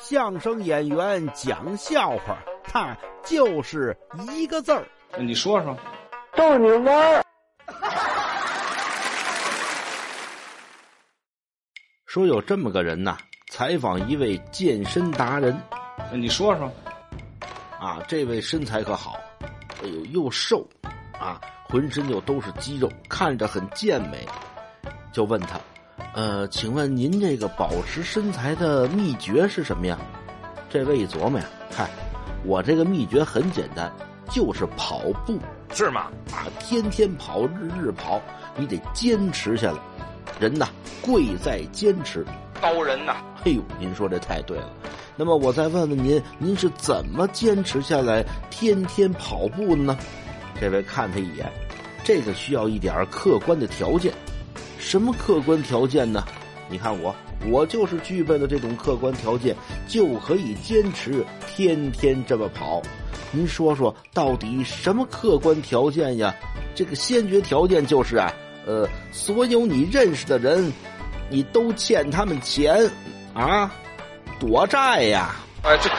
相声演员讲笑话，他就是一个字儿。你说说，逗你玩儿。说有这么个人呐，采访一位健身达人。你说说，啊，这位身材可好，哎呦，又瘦，啊，浑身又都是肌肉，看着很健美。就问他，呃，请问您这个保持身材的秘诀是什么呀？这位一琢磨呀，嗨，我这个秘诀很简单，就是跑步，是吗？啊，天天跑，日日跑，你得坚持下来。人呐，贵在坚持。高人呐！哎呦，您说这太对了。那么我再问问您，您是怎么坚持下来天天跑步的呢？这位看他一眼，这个需要一点客观的条件。什么客观条件呢？你看我，我就是具备了这种客观条件，就可以坚持天天这么跑。您说说，到底什么客观条件呀？这个先决条件就是啊，呃，所有你认识的人，你都欠他们钱，啊，躲债呀！啊，这。